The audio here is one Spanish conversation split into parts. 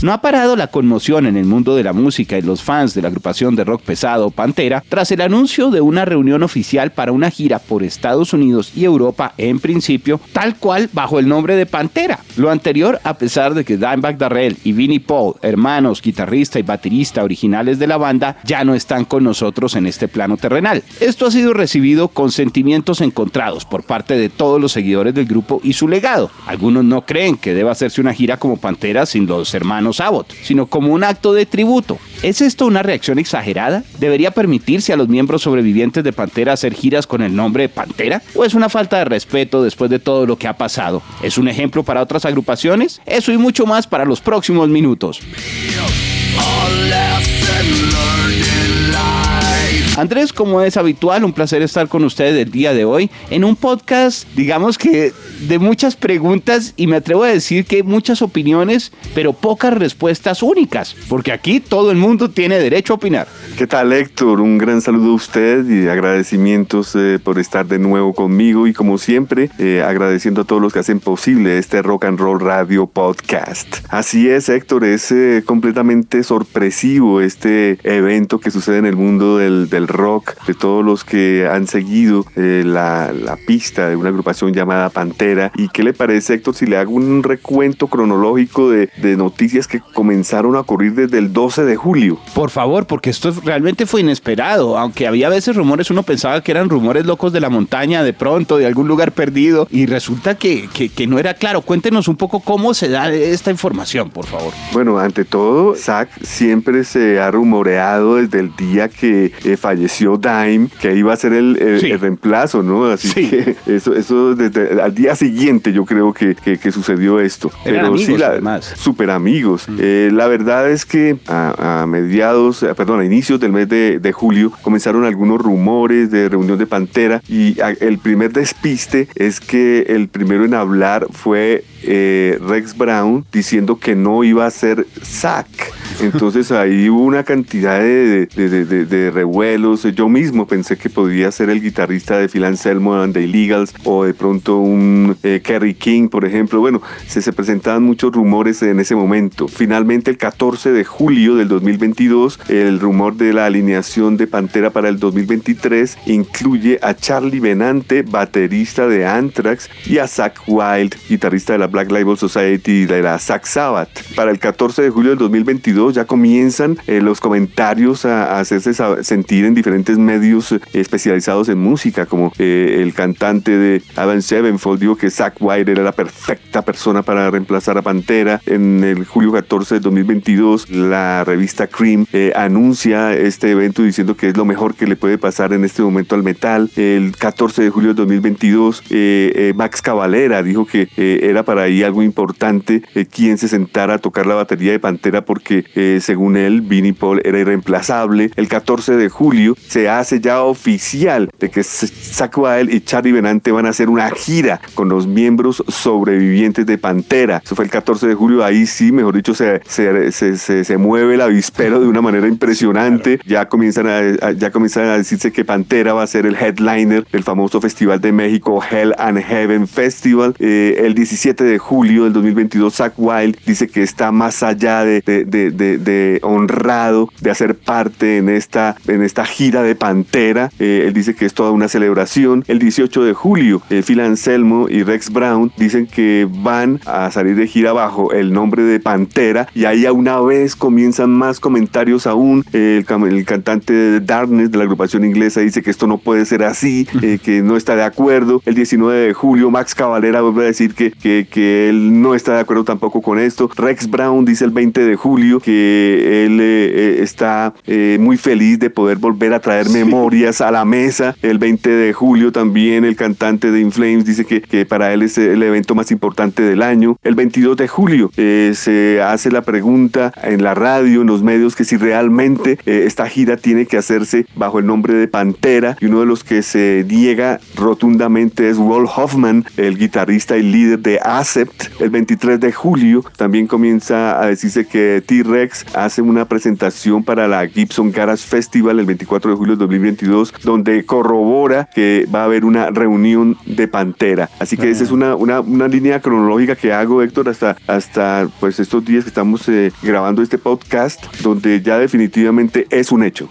No ha parado la conmoción en el mundo de la música y los fans de la agrupación de rock pesado Pantera tras el anuncio de una reunión oficial para una gira por Estados Unidos y Europa en principio, tal cual bajo el nombre de Pantera. Lo anterior a pesar de que Dimebag Darrell y Vinnie Paul, hermanos, guitarrista y baterista originales de la banda, ya no están con nosotros en este plano terrenal. Esto ha sido recibido con sentimientos encontrados por parte de todos los seguidores del grupo y su legado. Algunos no creen que deba hacerse una gira como Pantera sin los hermanos Abbott, sino como un acto de tributo. ¿Es esto una reacción exagerada? ¿Debería permitirse a los miembros sobrevivientes de Pantera hacer giras con el nombre Pantera? ¿O es una falta de respeto después de todo lo que ha pasado? ¿Es un ejemplo para otras agrupaciones? Eso y mucho más para los próximos minutos. Andrés, como es habitual, un placer estar con ustedes el día de hoy en un podcast, digamos que de muchas preguntas y me atrevo a decir que muchas opiniones, pero pocas respuestas únicas, porque aquí todo el mundo tiene derecho a opinar. ¿Qué tal Héctor? Un gran saludo a usted y agradecimientos eh, por estar de nuevo conmigo y como siempre eh, agradeciendo a todos los que hacen posible este Rock and Roll Radio Podcast. Así es Héctor, es eh, completamente sorpresivo este evento que sucede en el mundo del, del rock, de todos los que han seguido la, la pista de una agrupación llamada Pantera. ¿Y qué le parece Héctor si le hago un recuento cronológico de, de noticias que comenzaron a ocurrir desde el 12 de julio? Por favor, porque esto es realmente fue inesperado, aunque había veces rumores, uno pensaba que eran rumores locos de la montaña, de pronto, de algún lugar perdido, y resulta que, que, no era claro. Cuéntenos un poco cómo se da esta información, por favor. Bueno, ante todo, Zack siempre se ha rumoreado desde el día que eh, falleció Dime, que iba a ser el, el, reemplazo, ¿no? Así que eso, eso desde al día siguiente yo creo que, que, sucedió esto. Eran Pero amigos, sí, la, super amigos. Mm. Eh, la verdad es que a, a mediados, eh, perdón, a inicios del mes de, julio comenzaron algunos rumores de reunión de Pantera y el primer despiste es que el primero en hablar fue eh, Rex Brown diciendo que no iba a ser Zack. Entonces ahí hubo una cantidad de, de, revuelos. Yo mismo pensé que podía ser el guitarrista de Phil Anselmo and the Illegals o de pronto un eh, Kerry King, por ejemplo. Bueno, se, se presentaban muchos rumores en ese momento. Finalmente el 14 de julio del 2022, el rumor de la alineación de Pantera para el 2023 incluye a Charlie Benante, baterista de Anthrax, y a Zach Wild, guitarrista de la Black Label Society y de la Zach Sabbath. Para el 14 de julio del 2022 ya comienzan eh, los comentarios a, hacerse sentir en diferentes medios eh, especializados en música, como eh, el cantante de Adam Sevenfold dijo que Zach Wild era la perfecta persona para reemplazar a Pantera. En el julio 14 de 2022 la revista Cream anuncia este evento diciendo que es lo mejor que le puede pasar en este momento al metal. El 14 de julio de 2022, eh, eh, Max Cavalera dijo que eh, era para ahí algo importante quien se sentara a tocar la batería de Pantera porque según él, Vinnie Paul era irreemplazable. El 14 de julio se hace ya oficial de que Zach Wild y Charlie Benante van a hacer una gira con los miembros sobrevivientes de Pantera. Eso fue el 14 de julio, ahí sí, mejor dicho, se, se, se, se mueve el avispero de una manera impresionante ya comienzan a, ya comienzan a decirse que Pantera va a ser el headliner del famoso festival de México Hell and Heaven Festival. Eh, el 17 de julio del 2022, Zach Wild dice que está más allá de, de, honrado de hacer parte en esta, en esta gira de Pantera. Eh, él dice que es toda una celebración. El 18 de julio, eh, Phil Anselmo y Rex Brown dicen que van a salir de gira bajo el nombre de Pantera y ahí a una vez comienzan más comentarios aún. el el cantante de Darkness de la agrupación inglesa dice que esto no puede ser así, eh, que no está de acuerdo. El 19 de julio Max Cavalera vuelve a decir que, que, que, él no está de acuerdo tampoco con esto. Rex Brown dice el 20 de julio que él está muy feliz de poder volver a traer memorias a la mesa. El 20 de julio también el cantante de Inflames dice que, que para él es el evento más importante del año. El 22 de julio se hace la pregunta en la radio, en los medios, que si realmente esta gira tiene que hacerse bajo el nombre de Pantera y uno de los que se niega rotundamente es Wolf Hoffman, el guitarrista y líder de Acept. El 23 de julio también comienza a decirse que T-Rex hace una presentación para la Gibson Garage Festival el 24 de julio de 2022 donde corrobora que va a haber una reunión de Pantera. Así que esa es una, una, una, línea cronológica que hago, Héctor, hasta, hasta pues estos días que estamos eh, grabando este podcast donde ya definitivamente es un hecho.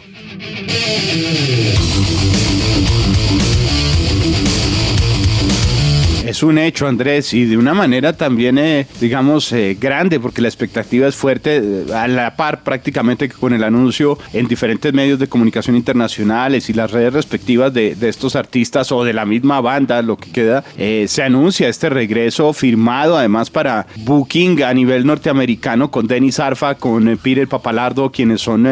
Es un hecho, Andrés, y de una manera también, eh, digamos, eh, grande, porque la expectativa es fuerte, eh, a la par prácticamente con el anuncio en diferentes medios de comunicación internacionales y las redes respectivas de, estos artistas o de la misma banda, lo que queda, se anuncia este regreso firmado además para Booking a nivel norteamericano con Denis Arfa, con Peter Papalardo, quienes son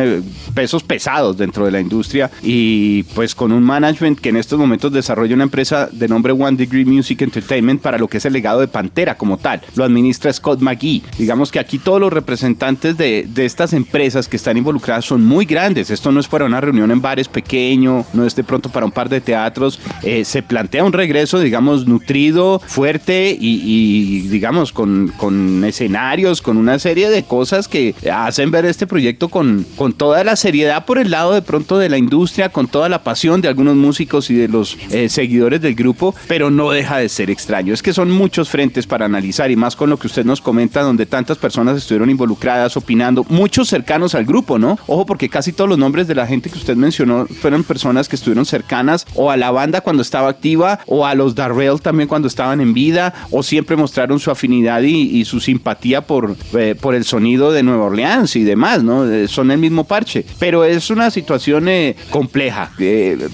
pesos pesados dentro de la industria y pues con un management que en estos momentos desarrolla una empresa de nombre One Degree Music Entertainment para lo que es el legado de Pantera como tal. Lo administra Scott McGee. Digamos que aquí todos los representantes de, de estas empresas que están involucradas son muy grandes. Esto no es para una reunión en bares pequeño, no es de pronto para un par de teatros. Eh, se plantea un regreso, digamos, nutrido, fuerte y, digamos, con, con, escenarios, con una serie de cosas que hacen ver este proyecto con, con toda la seriedad por el lado de pronto de la industria, con toda la pasión de algunos músicos y de los eh, seguidores del grupo, pero no deja de ser extraño. Es que son muchos frentes para analizar y más con lo que usted nos comenta, donde tantas personas estuvieron involucradas, opinando, muchos cercanos al grupo, ¿no? Ojo, porque casi todos los nombres de la gente que usted mencionó fueron personas que estuvieron cercanas o a la banda cuando estaba activa o a los Darrell también cuando estaban en vida o siempre mostraron su afinidad y, su simpatía por, eh, por el sonido de Nueva Orleans y demás, ¿no? Eh, son el mismo parche. Pero es una situación eh, compleja.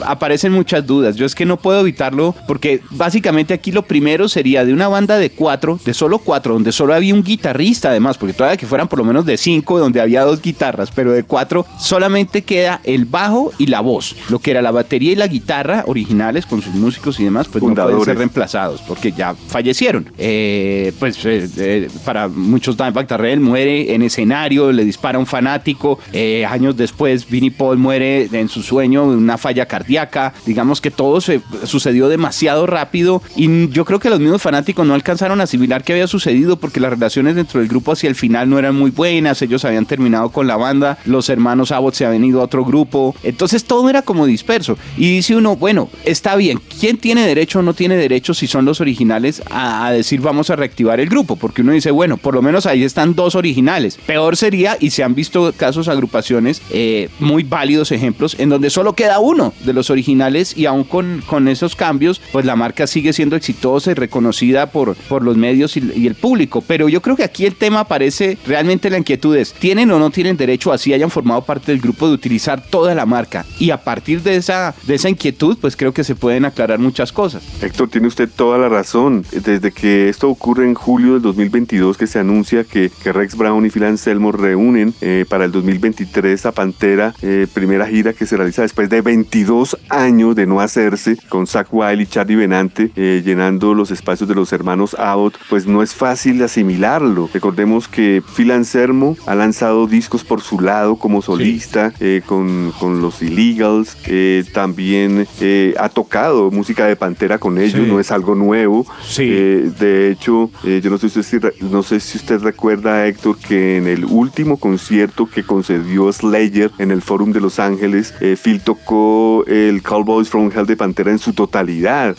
aparecen muchas dudas. Yo es que no puedo evitarlo porque básicamente aquí lo primero sería de una banda de cuatro, de solo cuatro, donde solo había un guitarrista además, porque todavía que fueran por lo menos de cinco, donde había dos guitarras, pero de cuatro solamente queda el bajo y la voz. Lo que era la batería y la guitarra originales con sus músicos y demás, pues no pueden ser reemplazados porque ya fallecieron. Eh, pues eh, eh, para muchos Dimebag Darrell muere en escenario, le dispara a un fanático. años después, Vinnie Paul muere en su sueño de una falla cardíaca. Digamos que todo se sucedió demasiado rápido y yo yo creo que los mismos fanáticos no alcanzaron a asimilar qué había sucedido porque las relaciones dentro del grupo hacia el final no eran muy buenas, ellos habían terminado con la banda, los hermanos Abbott se habían ido a otro grupo, entonces todo era como disperso. Y dice uno, bueno, está bien, ¿quién tiene derecho o no tiene derecho si son los originales a, decir vamos a reactivar el grupo? Porque uno dice, bueno, por lo menos ahí están dos originales. Peor sería, y se han visto casos, agrupaciones, eh, muy válidos ejemplos, en donde solo queda uno de los originales y aún con, con esos cambios, pues la marca sigue siendo exitosa y reconocida por, por los medios y, el público. Pero yo creo que aquí el tema aparece realmente la inquietud es, ¿tienen o no tienen derecho, así hayan formado parte del grupo, de utilizar toda la marca? Y a partir de esa, de esa inquietud, pues creo que se pueden aclarar muchas cosas. Héctor, tiene usted toda la razón. Desde que esto ocurre en julio del 2022, que se anuncia que, que Rex Brown y Phil Anselmo reúnen eh, para el 2023 a Pantera, eh, primera gira que se realiza después de 22 años de no hacerse, con Zach Wilde y Charlie Benante eh, llenando los espacios de los hermanos Abbott, pues no es fácil asimilarlo. Recordemos que Phil Anselmo ha lanzado discos por su lado como solista eh, con, con, los Illegals, eh, también eh, ha tocado música de Pantera con ellos, no es algo nuevo. de hecho, yo no sé, si, no sé si usted recuerda, Héctor, que en el último concierto que concedió Slayer en el Forum de Los Ángeles, Phil tocó el Cowboys from Hell de Pantera en su totalidad.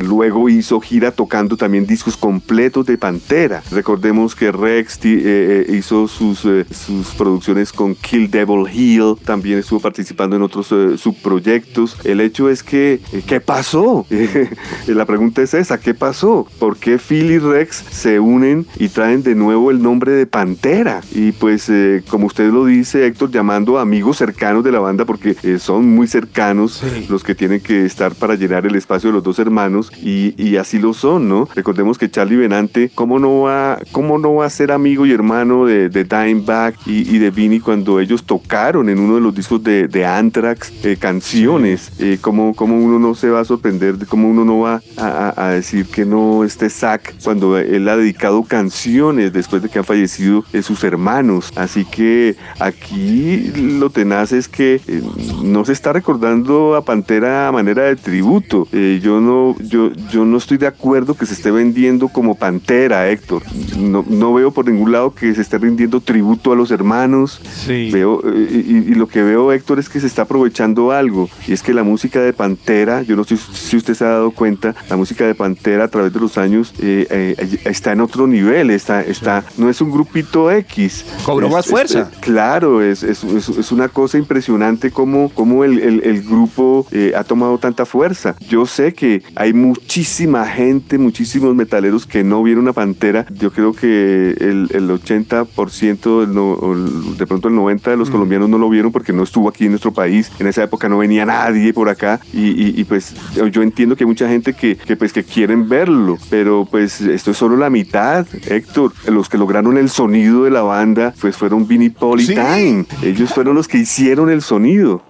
luego hizo gira tocando también discos completos de Pantera. Recordemos que Rex eh, eh, hizo sus, eh, sus producciones con Kill Devil Hill, también estuvo participando en otros subproyectos. El hecho es que, ¿qué pasó? la pregunta es esa, ¿qué pasó? ¿Por qué Phil y Rex se unen y traen de nuevo el nombre de Pantera? Y pues, como usted lo dice, Héctor, llamando a amigos cercanos de la banda, porque son muy cercanos los que tienen que estar para llenar el espacio de los dos hermanos, y, y así sí lo son, ¿no? Recordemos que Charlie Benante, ¿cómo no va, cómo no va a ser amigo y hermano de, de Dimebag y, de Vinny cuando ellos tocaron en uno de los discos de, de Anthrax eh, canciones? Eh, ¿cómo, ¿cómo, uno no se va a sorprender, cómo uno no va a, decir que no este Zack cuando él ha dedicado canciones después de que han fallecido eh, sus hermanos? Así que aquí lo tenaz es que no se está recordando a Pantera a manera de tributo. yo no, yo, yo no estoy de acuerdo que se esté vendiendo como Pantera, Héctor. No, no veo por ningún lado que se esté rindiendo tributo a los hermanos. Veo, eh, y, lo que veo, Héctor, es que se está aprovechando algo. Y es que la música de Pantera, yo no sé si usted se ha dado cuenta, la música de Pantera a través de los años eh, eh, está en otro nivel. Está, está, no es un grupito X. Cobró más fuerza. claro, es, es, es, una cosa impresionante cómo, cómo el, el, grupo ha tomado tanta fuerza. Yo sé que hay muchísima gente, muchísimos metaleros que no vieron a Pantera. Yo creo que el, el 80%, de pronto el 90% de los mm. colombianos no lo vieron porque no estuvo aquí en nuestro país. En esa época no venía nadie por acá y, pues yo entiendo que hay mucha gente que, pues que quieren verlo, pero pues esto es solo la mitad, Héctor. Los que lograron el sonido de la banda pues fueron Vinnie Paul y Time. Ellos fueron los que hicieron el sonido.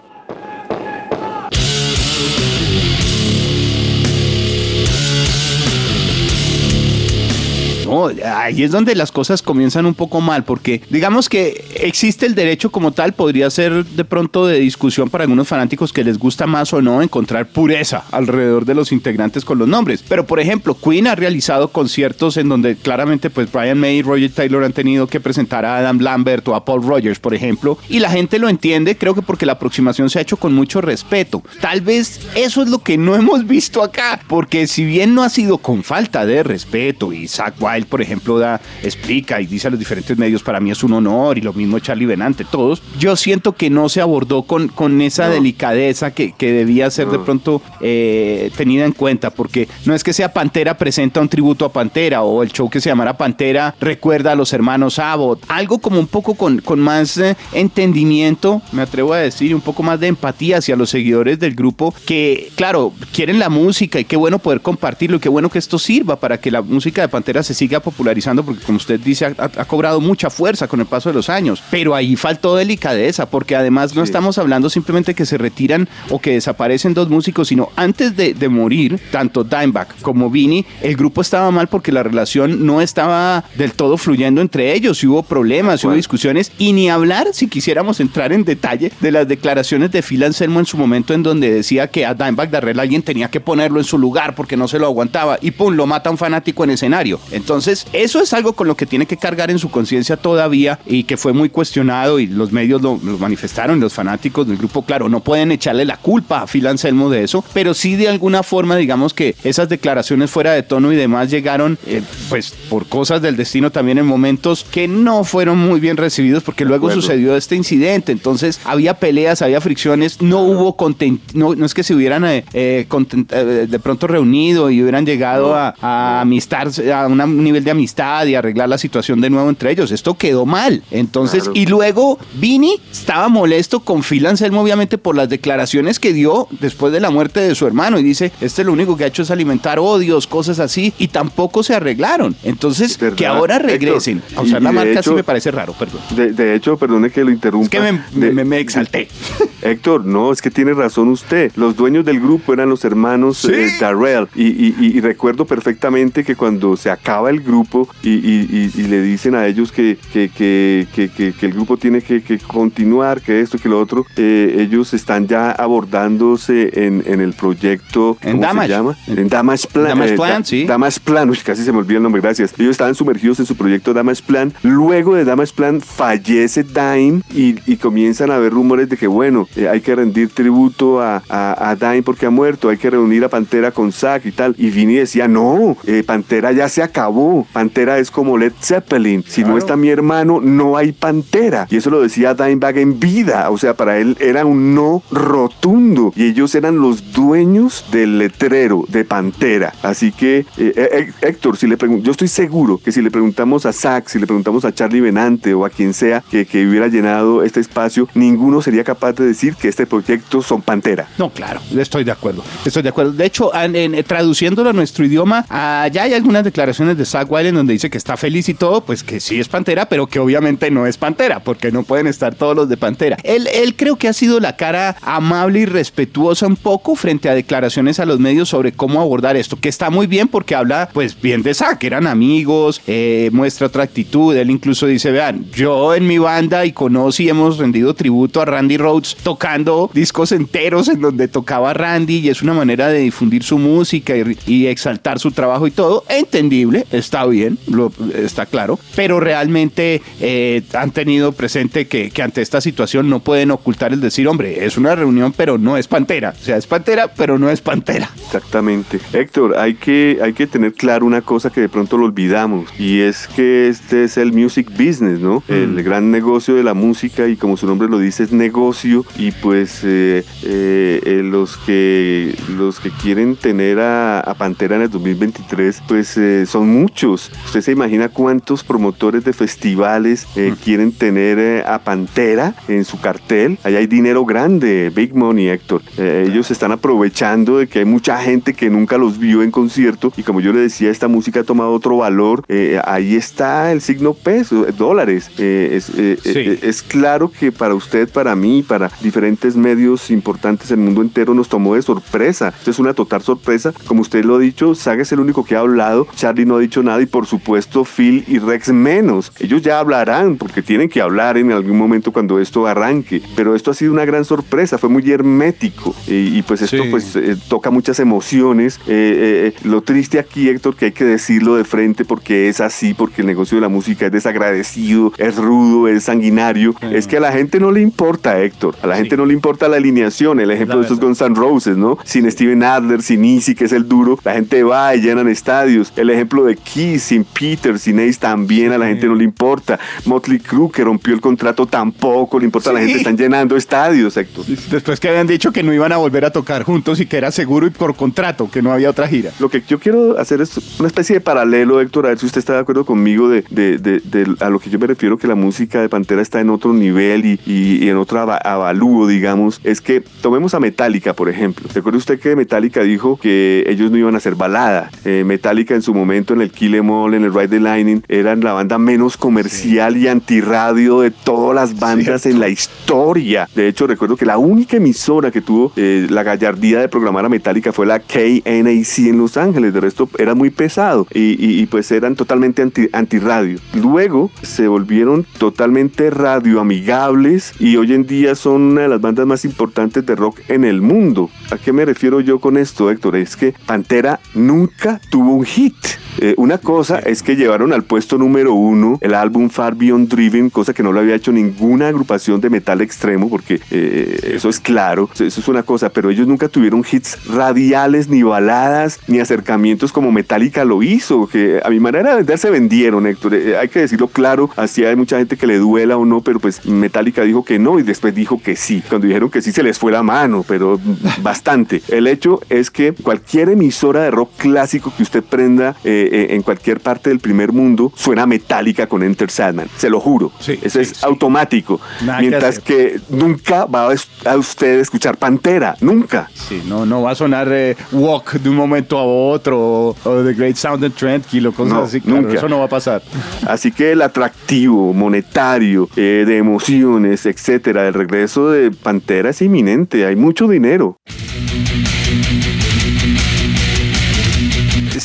Ahí es donde las cosas comienzan un poco mal, porque digamos que existe el derecho como tal, podría ser de pronto de discusión para algunos fanáticos que les gusta más o no encontrar pureza alrededor de los integrantes con los nombres. Pero por ejemplo, Queen ha realizado conciertos en donde claramente pues Brian May y Roger Taylor han tenido que presentar a Adam Lambert o a Paul Rogers, por ejemplo, y la gente lo entiende, creo que porque la aproximación se ha hecho con mucho respeto. Tal vez eso es lo que no hemos visto acá, porque si bien no ha sido con falta de respeto y Zach Wild, por ejemplo, da, explica y dice a los diferentes medios, para mí es un honor, y lo mismo Charlie Benante, todos, yo siento que no se abordó con, con esa delicadeza que, que, debía ser de pronto eh, tenida en cuenta, porque no es que sea Pantera presenta un tributo a Pantera, o el show que se llamara Pantera recuerda a los hermanos Abbott, algo como un poco con, con más eh, entendimiento, me atrevo a decir, un poco más de empatía hacia los seguidores del grupo, que claro, quieren la música y qué bueno poder compartirlo, y qué bueno que esto sirva para que la música de Pantera se siga popularizando porque como usted dice ha, cobrado mucha fuerza con el paso de los años, pero ahí faltó delicadeza porque además no estamos hablando simplemente que se retiran o que desaparecen dos músicos, sino antes de, morir, tanto Dimebag como Vinny, el grupo estaba mal porque la relación no estaba del todo fluyendo entre ellos, y hubo problemas, hubo discusiones y ni hablar si quisiéramos entrar en detalle de las declaraciones de Phil Anselmo en su momento en donde decía que a Dimebag Darrell alguien tenía que ponerlo en su lugar porque no se lo aguantaba y pum, lo mata un fanático en escenario. Entonces eso es algo con lo que tiene que cargar en su conciencia todavía y que fue muy cuestionado y los medios lo, manifestaron, los fanáticos del grupo, claro, no pueden echarle la culpa a Phil Anselmo de eso, pero sí de alguna forma, digamos que esas declaraciones fuera de tono y demás llegaron, eh, pues por cosas del destino también en momentos que no fueron muy bien recibidos porque luego sucedió este incidente, entonces había peleas, había fricciones, no hubo content, no, no es que se hubieran eh, eh, de pronto reunido y hubieran llegado a, a amistad, a un nivel de amistad y arreglar la situación de nuevo entre ellos. Esto quedó mal. Entonces, y luego Vini estaba molesto con Phil Anselmo, obviamente, por las declaraciones que dio después de la muerte de su hermano. Y dice, este lo único que ha hecho es alimentar odios, cosas así, y tampoco se arreglaron. Entonces, que ahora regresen a usar la marca sí me parece raro, perdón. De, hecho, perdone que lo interrumpa. Es que me, exalté. Héctor, no, es que tiene razón usted. Los dueños del grupo eran los hermanos eh, Darrell. Y, y recuerdo perfectamente que cuando se acaba el grupo, grupo y, le dicen a ellos que, que, que, que el grupo tiene que, continuar, que esto, que lo otro, eh, ellos están ya abordándose en, en el proyecto, ¿cómo se llama? En Damage Plan. Damage eh, Plan, sí. Damage Plan, casi se me olvidó el nombre, gracias. Ellos estaban sumergidos en su proyecto Damage Plan. Luego de Damage Plan fallece Dime y, comienzan a haber rumores de que, bueno, eh, hay que rendir tributo a, a, Dime porque ha muerto, hay que reunir a Pantera con Zack y tal. Y Vini decía, no, Pantera ya se acabó no, Pantera es como Led Zeppelin. Si no está mi hermano, no hay Pantera. Y eso lo decía Dimebag en vida. O sea, para él era un no rotundo. Y ellos eran los dueños del letrero de Pantera. Así que, eh, eh, Héctor, si le yo estoy seguro que si le preguntamos a Zach, si le preguntamos a Charlie Benante o a quien sea que, que hubiera llenado este espacio, ninguno sería capaz de decir que este proyecto son Pantera. No, claro, estoy de acuerdo. Estoy de acuerdo. De hecho, en, traduciéndolo a nuestro idioma, ya hay algunas declaraciones de Zach Wiley donde dice que está feliz y todo, pues que sí es Pantera, pero que obviamente no es Pantera, porque no pueden estar todos los de Pantera. Él, él creo que ha sido la cara amable y respetuosa un poco frente a declaraciones a los medios sobre cómo abordar esto, que está muy bien porque habla pues bien de Zack, eran amigos, eh, muestra otra actitud, él incluso dice, vean, yo en mi banda y conocí hemos rendido tributo a Randy Rhodes tocando discos enteros en donde tocaba Randy y es una manera de difundir su música y, exaltar su trabajo y todo, entendible, está bien, lo, está claro, pero realmente eh, han tenido presente que, que ante esta situación no pueden ocultar el decir, hombre, es una reunión, pero no es Pantera. O sea, es Pantera, pero no es Pantera. Exactamente. Héctor, hay que, hay que tener claro una cosa que de pronto lo olvidamos, y es que este es el music business, ¿no? Mm. El gran negocio de la música, y como su nombre lo dice, es negocio, y pues eh, eh, eh, los, que, los que quieren tener a, Pantera en el 2023, pues son muchos. Usted se imagina cuántos promotores de festivales mm. quieren tener a Pantera en su cartel. Allá hay dinero grande, Big Money, Héctor. Eh, ellos están aprovechando de que hay mucha gente que nunca los vio en concierto y como yo le decía, esta música ha tomado otro valor. Eh, ahí está el signo peso, eh, dólares. Es, es, claro que para usted, para mí, para diferentes medios importantes del mundo entero nos tomó de sorpresa. Esto es una total sorpresa. Como usted lo ha dicho, Saga es el único que ha hablado, Charlie no ha dicho nada y por supuesto Phil y Rex menos. Ellos ya hablarán porque tienen que hablar en algún momento cuando esto arranque. Pero esto ha sido una gran sorpresa, fue muy hermético y, pues esto pues eh, toca muchas emociones. Eh, eh, lo triste aquí, Héctor, que hay que decirlo de frente porque es así, porque el negocio de la música es desagradecido, es rudo, es sanguinario, es que a la gente no le importa, Héctor, a la gente no le importa la alineación, el ejemplo de estos Guns N' Roses, ¿no? Sin Steven Adler, sin Easy, que es el duro, la gente va y llenan estadios. El ejemplo de Kiss, sin Peter, sin Ace, también a la gente no le importa. Motley Crue, que rompió el contrato, tampoco le importa a la gente, están llenando estadios, Héctor. Después que habían dicho que no iban a volver a tocar juntos y que era seguro y por contrato, que no había otra gira. Lo que yo quiero hacer es una especie de paralelo, Héctor, a ver si usted está de acuerdo conmigo de, de, de, a lo que yo me refiero, que la música de Pantera está en otro nivel y, y, en otro avalúo, digamos. Es que tomemos a Metallica, por ejemplo. ¿Recuerda usted que Metallica dijo que ellos no iban a hacer balada? Eh, Metallica en su momento en el Kill Em All, en el Ride the Lightning, eran la banda menos comercial y antirradio de todas las bandas en la historia. De hecho, recuerdo que la única emisora que tuvo eh, la gallardía de programar a Metallica fue la KNAC en Los Ángeles. De resto era muy pesado y, pues eran totalmente anti, antirradio. Luego se volvieron totalmente radioamigables y hoy en día son una de las bandas más importantes de rock en el mundo. ¿A qué me refiero yo con esto, Héctor? Es que Pantera nunca tuvo un hit. Eh, una cosa es que llevaron al puesto número uno el álbum Far Beyond Driven, cosa que no lo había hecho ninguna agrupación de metal extremo, porque eh, eso es claro, eso es una cosa, pero ellos nunca tuvieron hits radiales, ni baladas, ni acercamientos como Metallica lo hizo, que a mi manera de vender se vendieron, Héctor. Eh, hay que decirlo claro, así hay mucha gente que le duela o no, pero pues Metallica dijo que no y después dijo que sí. Cuando dijeron que sí se les fue la mano, pero bastante. El hecho es que cualquier emisora de rock clásico que usted prenda, eh, en cualquier parte del primer mundo suena metálica con Enter Sandman, se lo juro. Eso es automático. Mientras que, nunca va a usted escuchar Pantera, nunca. Sí, no, no va a sonar eh, Walk de un momento a otro o, The Great Sound and Trent o cosas así. nunca. Eso no va a pasar. Así que el atractivo monetario, eh, de emociones, etcétera, del regreso de Pantera es inminente. Hay mucho dinero.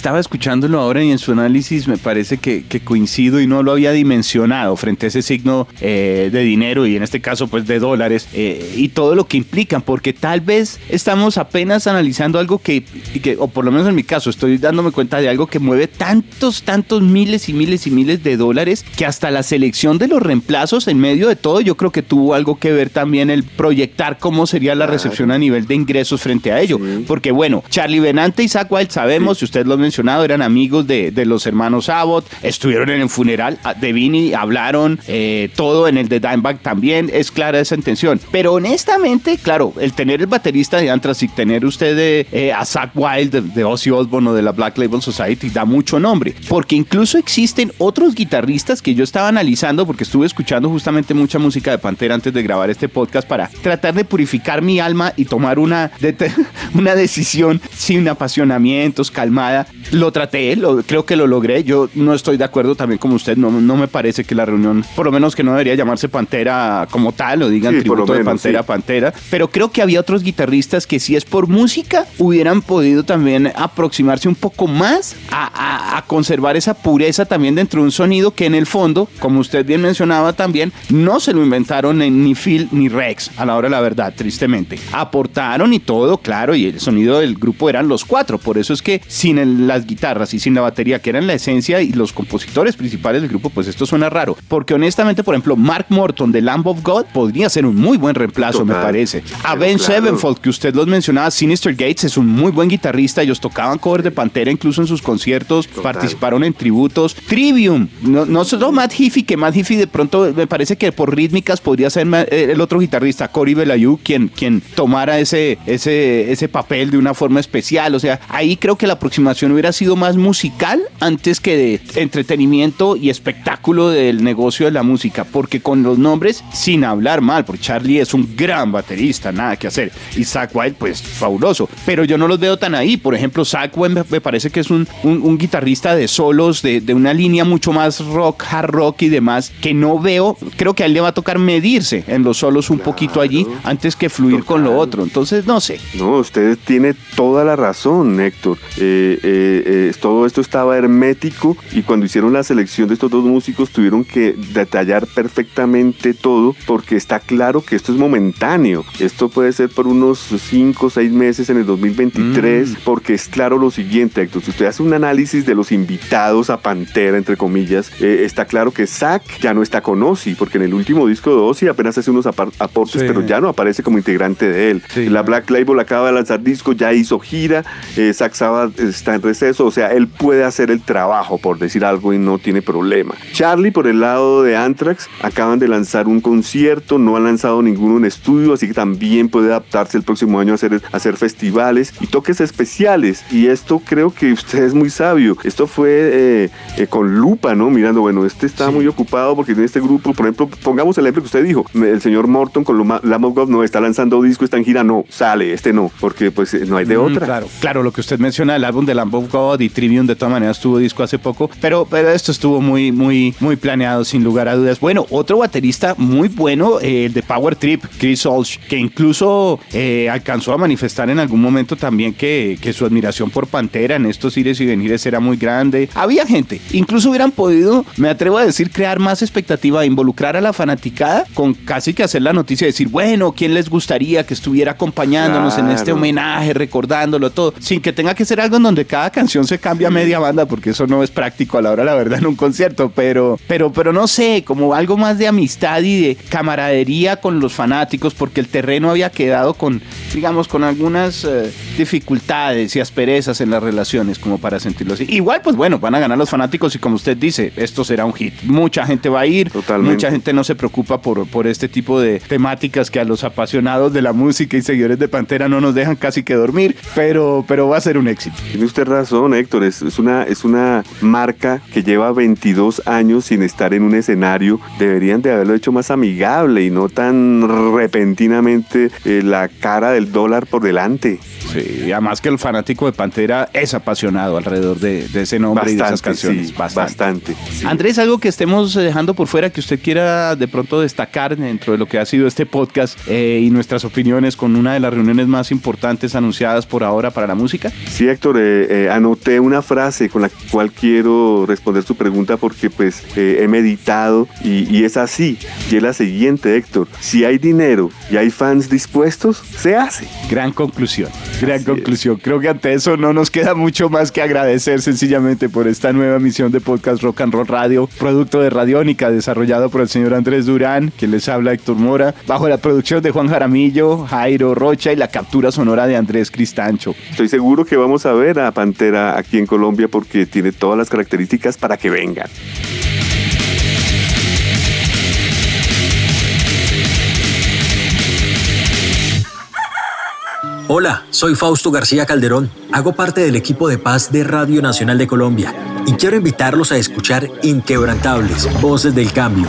Estaba escuchándolo ahora y en su análisis me parece que, coincido y no lo había dimensionado frente a ese signo eh, de dinero y en este caso pues de dólares eh, y todo lo que implican, porque tal vez estamos apenas analizando algo que, que, o por lo menos en mi caso, estoy dándome cuenta de algo que mueve tantos, tantos miles y miles y miles de dólares que hasta la selección de los reemplazos en medio de todo yo creo que tuvo algo que ver también el proyectar cómo sería la recepción a nivel de ingresos frente a ello, porque bueno, Charlie Benante y Zach Wild sabemos, si usted lo mencionó, mencionado, eran amigos de, de los hermanos Abbott, estuvieron en el funeral de Vinny, hablaron eh, todo en el de Dimebag también, es clara esa intención. Pero honestamente, claro, el tener el baterista de Anthrax y tener usted de, eh, a Zach Wild de, Ozzy Osbourne o de la Black Label Society da mucho nombre, porque incluso existen otros guitarristas que yo estaba analizando, porque estuve escuchando justamente mucha música de Pantera antes de grabar este podcast para tratar de purificar mi alma y tomar una, una decisión sin apasionamientos, calmada. Lo traté, lo, creo que lo logré. Yo no estoy de acuerdo también como usted, no, no me parece que la reunión, por lo menos que no debería llamarse Pantera como tal, o digan tributo de Pantera Pantera, pero creo que había otros guitarristas que si es por música, hubieran podido también aproximarse un poco más a, a conservar esa pureza también dentro de un sonido que en el fondo, como usted bien mencionaba también, no se lo inventaron ni Phil ni Rex, a la hora de la verdad, tristemente. Aportaron y todo, claro, y el sonido del grupo eran los cuatro, por eso es que sin las guitarras y sin la batería, que eran la esencia y los compositores principales del grupo, pues esto suena raro, porque honestamente, por ejemplo, Mark Morton de Lamb of God podría ser un muy buen reemplazo, me parece. A Ben Sevenfold, que usted los mencionaba, Sinister Gates es un muy buen guitarrista, ellos tocaban cover de Pantera incluso en sus conciertos, participaron en tributos. Trivium, no, no solo Matt Heafy, que Matt Heafy de pronto me parece que por rítmicas podría ser eh, el otro guitarrista, Cory Belayou, quien, quien tomara ese, ese, ese papel de una forma especial. O sea, ahí creo que la aproximación hubiera sido más musical antes que de entretenimiento y espectáculo del negocio de la música, porque con los nombres, sin hablar mal, porque Charlie es un gran baterista, nada que hacer, y Zach Wild, pues fabuloso, pero yo no los veo tan ahí. Por ejemplo, Zach Wild me parece que es un, un, guitarrista de solos, de, de, una línea mucho más rock, hard rock y demás, que no veo, creo que a él le va a tocar medirse en los solos un poquito allí antes que fluir con lo otro. Entonces, no sé. No, usted tiene toda la razón, Héctor. Eh, eh, eh, todo esto estaba hermético y cuando hicieron la selección de estos dos músicos tuvieron que detallar perfectamente todo porque está claro que esto es momentáneo. Esto puede ser por unos 5 o 6 meses en el 2023 mm. porque es claro lo siguiente, Héctor. Si usted hace un análisis de los invitados a Pantera, entre comillas, está claro que Zack ya no está con Ozzy porque en el último disco de Ozzy apenas hace unos aportes, pero ya no aparece como integrante de él. La Black Label acaba de lanzar disco, ya hizo gira, eh, Zack Sabbath está en receso, o sea, él puede hacer el trabajo, por decir algo, y no tiene problema. Charlie, por el lado de Anthrax, acaban de lanzar un concierto, no han lanzado ninguno en estudio, así que también puede adaptarse el próximo año a hacer, hacer festivales y toques especiales. Y esto creo que usted es muy sabio. Esto fue eh, eh, con lupa, ¿no? Mirando, bueno, este está muy ocupado porque en este grupo, por ejemplo, pongamos el ejemplo que usted dijo, el señor Morton con Lamb of God no está lanzando disco, está en gira, no, sale, este no, porque pues no hay de mm, otra. Claro, claro, lo que usted menciona, el álbum de Lamb of God y Trivium de todas maneras tuvo disco hace poco, pero, pero esto estuvo muy, muy, muy planeado sin lugar a dudas. Bueno, otro baterista muy bueno, eh, el de Power Trip, Chris Olsh, que incluso eh, alcanzó a manifestar en algún momento también que, que su admiración por Pantera en estos ires y venires era muy grande. Había gente, incluso hubieran podido, me atrevo a decir, crear más expectativa, involucrar a la fanaticada con casi que hacer la noticia, decir, bueno, ¿quién les gustaría que estuviera acompañándonos en este homenaje, recordándolo todo, sin que tenga que ser algo en donde cada canción se cambia a media banda, porque eso no es práctico a la hora, la verdad, en un concierto, pero, pero, pero no sé, como algo más de amistad y de camaradería con los fanáticos, porque el terreno había quedado con, digamos, con algunas eh, dificultades y asperezas en las relaciones, como para sentirlo así. Igual, pues bueno, van a ganar los fanáticos y como usted dice, esto será un hit. Mucha gente va a ir, mucha gente no se preocupa por, por este tipo de temáticas que a los apasionados de la música y seguidores de Pantera no nos dejan casi que dormir, pero, pero va a ser un éxito. Tiene usted razón, Héctor, es, una, es una marca que lleva 22 años sin estar en un escenario, deberían de haberlo hecho más amigable y no tan repentinamente eh, la cara del dólar por delante. Sí, además que el fanático de Pantera es apasionado alrededor de, ese nombre y de esas canciones. bastante. Andrés, algo que estemos dejando por fuera que usted quiera de pronto destacar dentro de lo que ha sido este podcast eh, y nuestras opiniones con una de las reuniones más importantes anunciadas por ahora para la música. Sí, Héctor, eh, eh, anoté una frase con la cual quiero responder su pregunta porque pues he meditado y, y, es así. Y es la siguiente, Héctor. Si hay dinero y hay fans dispuestos, se hace. Gran conclusión, gran conclusión. Creo que ante eso no nos queda mucho más que agradecer sencillamente por esta nueva misión de podcast Rock and Roll Radio, producto de Radiónica, desarrollado por el señor Andrés Durán, que les habla Héctor Mora, bajo la producción de Juan Jaramillo, Jairo Rocha y la captura sonora de Andrés Cristancho. Estoy seguro que vamos a ver a Pantera aquí en Colombia porque tiene todas las características para que vengan. Hola, soy Fausto García Calderón. Hago parte del equipo de paz de Radio Nacional de Colombia y quiero invitarlos a escuchar Inquebrantables, Voces del Cambio,